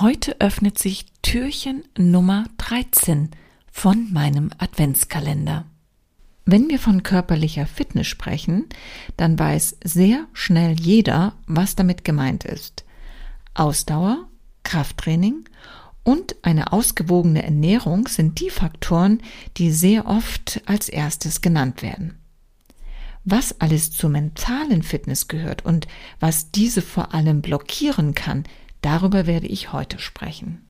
Heute öffnet sich Türchen Nummer 13 von meinem Adventskalender. Wenn wir von körperlicher Fitness sprechen, dann weiß sehr schnell jeder, was damit gemeint ist. Ausdauer, Krafttraining und eine ausgewogene Ernährung sind die Faktoren, die sehr oft als erstes genannt werden. Was alles zur mentalen Fitness gehört und was diese vor allem blockieren kann, darüber werde ich heute sprechen.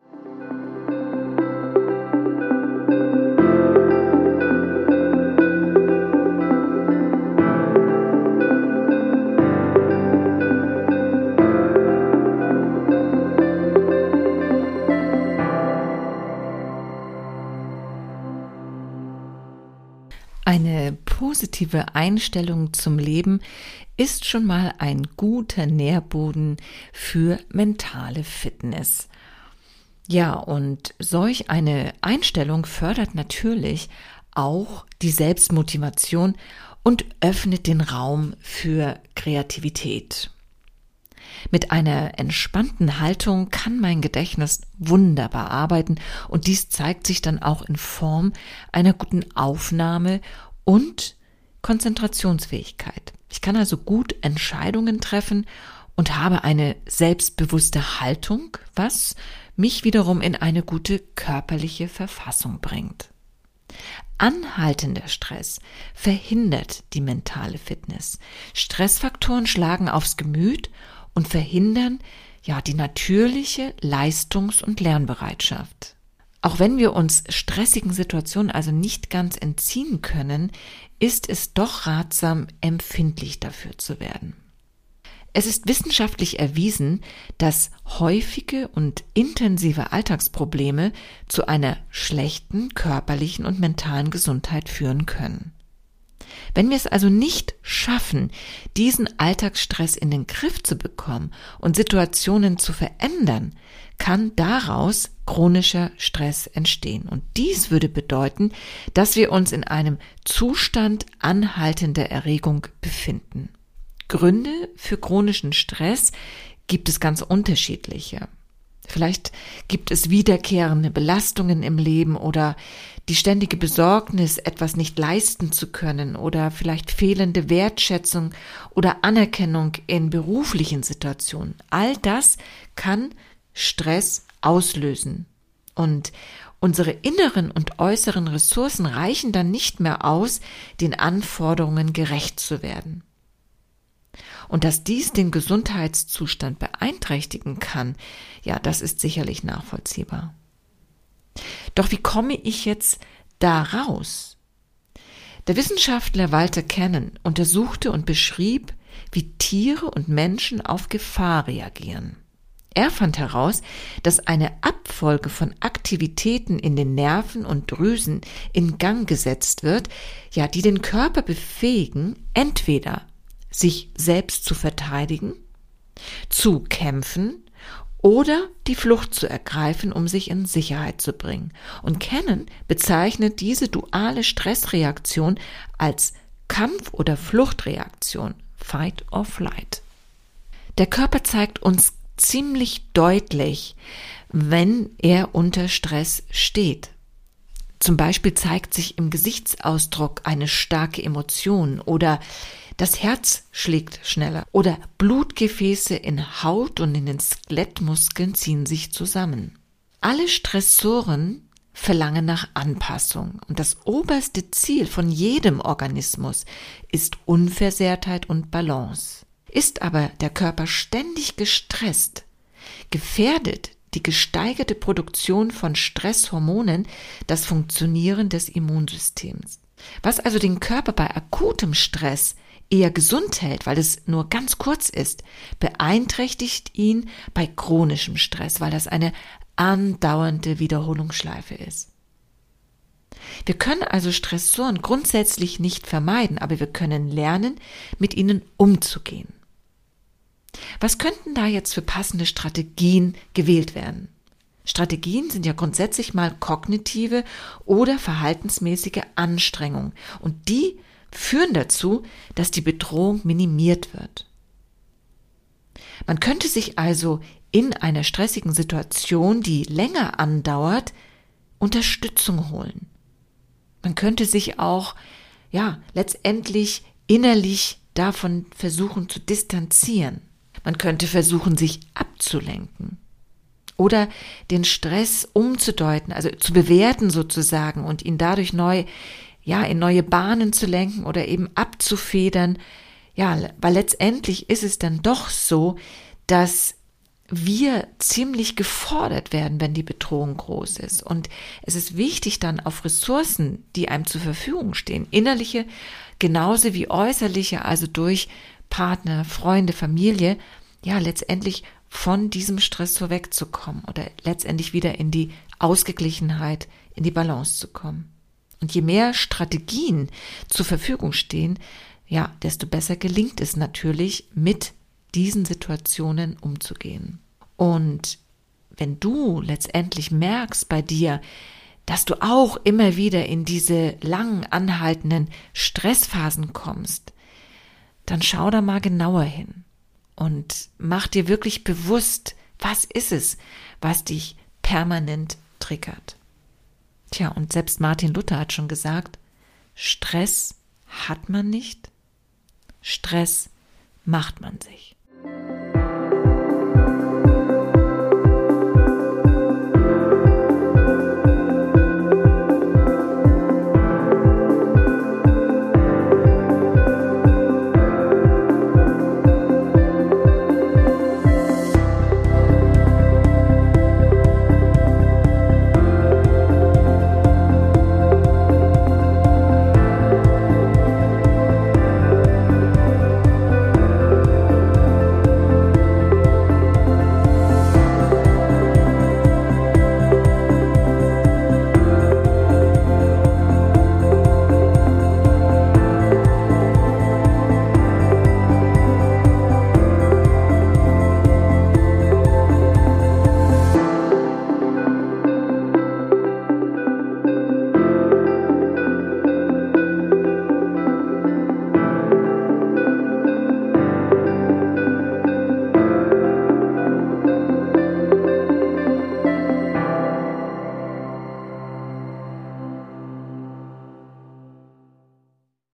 Positive Einstellung zum Leben ist schon mal ein guter Nährboden für mentale Fitness. Ja, und solch eine Einstellung fördert natürlich auch die Selbstmotivation und öffnet den Raum für Kreativität. Mit einer entspannten Haltung kann mein Gedächtnis wunderbar arbeiten und dies zeigt sich dann auch in Form einer guten Aufnahme und Konzentrationsfähigkeit. Ich kann also gut Entscheidungen treffen und habe eine selbstbewusste Haltung, was mich wiederum in eine gute körperliche Verfassung bringt. Anhaltender Stress verhindert die mentale Fitness. Stressfaktoren schlagen aufs Gemüt und verhindern ja die natürliche Leistungs- und Lernbereitschaft. Auch wenn wir uns stressigen Situationen also nicht ganz entziehen können, ist es doch ratsam, empfindlich dafür zu werden. Es ist wissenschaftlich erwiesen, dass häufige und intensive Alltagsprobleme zu einer schlechten körperlichen und mentalen Gesundheit führen können. Wenn wir es also nicht schaffen, diesen Alltagsstress in den Griff zu bekommen und Situationen zu verändern, kann daraus chronischer Stress entstehen. Und dies würde bedeuten, dass wir uns in einem Zustand anhaltender Erregung befinden. Gründe für chronischen Stress gibt es ganz unterschiedliche. Vielleicht gibt es wiederkehrende Belastungen im Leben oder die ständige Besorgnis, etwas nicht leisten zu können oder vielleicht fehlende Wertschätzung oder Anerkennung in beruflichen Situationen. All das kann Stress auslösen. Und unsere inneren und äußeren Ressourcen reichen dann nicht mehr aus, den Anforderungen gerecht zu werden. Und dass dies den Gesundheitszustand beeinträchtigen kann, ja, das ist sicherlich nachvollziehbar. Doch wie komme ich jetzt da raus? Der Wissenschaftler Walter Cannon untersuchte und beschrieb, wie Tiere und Menschen auf Gefahr reagieren. Er fand heraus, dass eine Abfolge von Aktivitäten in den Nerven und Drüsen in Gang gesetzt wird, ja, die den Körper befähigen, entweder sich selbst zu verteidigen, zu kämpfen oder die Flucht zu ergreifen, um sich in Sicherheit zu bringen. Und Cannon bezeichnet diese duale Stressreaktion als Kampf- oder Fluchtreaktion, Fight or Flight. Der Körper zeigt uns ziemlich deutlich, wenn er unter Stress steht. Zum Beispiel zeigt sich im Gesichtsausdruck eine starke Emotion oder das Herz schlägt schneller oder Blutgefäße in Haut und in den Skelettmuskeln ziehen sich zusammen. Alle Stressoren verlangen nach Anpassung und das oberste Ziel von jedem Organismus ist Unversehrtheit und Balance. Ist aber der Körper ständig gestresst, gefährdet die gesteigerte Produktion von Stresshormonen das Funktionieren des Immunsystems. Was also den Körper bei akutem Stress eher gesund hält, weil es nur ganz kurz ist, beeinträchtigt ihn bei chronischem Stress, weil das eine andauernde Wiederholungsschleife ist. Wir können also Stressoren grundsätzlich nicht vermeiden, aber wir können lernen, mit ihnen umzugehen. Was könnten da jetzt für passende Strategien gewählt werden? Strategien sind ja grundsätzlich mal kognitive oder verhaltensmäßige Anstrengungen und die führen dazu, dass die Bedrohung minimiert wird. Man könnte sich also in einer stressigen Situation, die länger andauert, Unterstützung holen. Man könnte sich auch, ja, letztendlich innerlich davon versuchen zu distanzieren. Man könnte versuchen, sich abzulenken. Oder den Stress umzudeuten, also zu bewerten sozusagen und ihn dadurch neu, ja, in neue Bahnen zu lenken oder eben abzufedern. Ja, weil letztendlich ist es dann doch so, dass wir ziemlich gefordert werden, wenn die Bedrohung groß ist. Und es ist wichtig, dann auf Ressourcen, die einem zur Verfügung stehen, innerliche genauso wie äußerliche, also durch Partner, Freunde, Familie, ja, letztendlich von diesem Stress so wegzukommen oder letztendlich wieder in die Ausgeglichenheit, in die Balance zu kommen. Und je mehr Strategien zur Verfügung stehen, ja, desto besser gelingt es natürlich, mit diesen Situationen umzugehen. Und wenn du letztendlich merkst bei dir, dass du auch immer wieder in diese lang anhaltenden Stressphasen kommst, dann schau da mal genauer hin und mach dir wirklich bewusst, was ist es, was dich permanent triggert. Tja, und selbst Martin Luther hat schon gesagt, Stress hat man nicht, Stress macht man sich.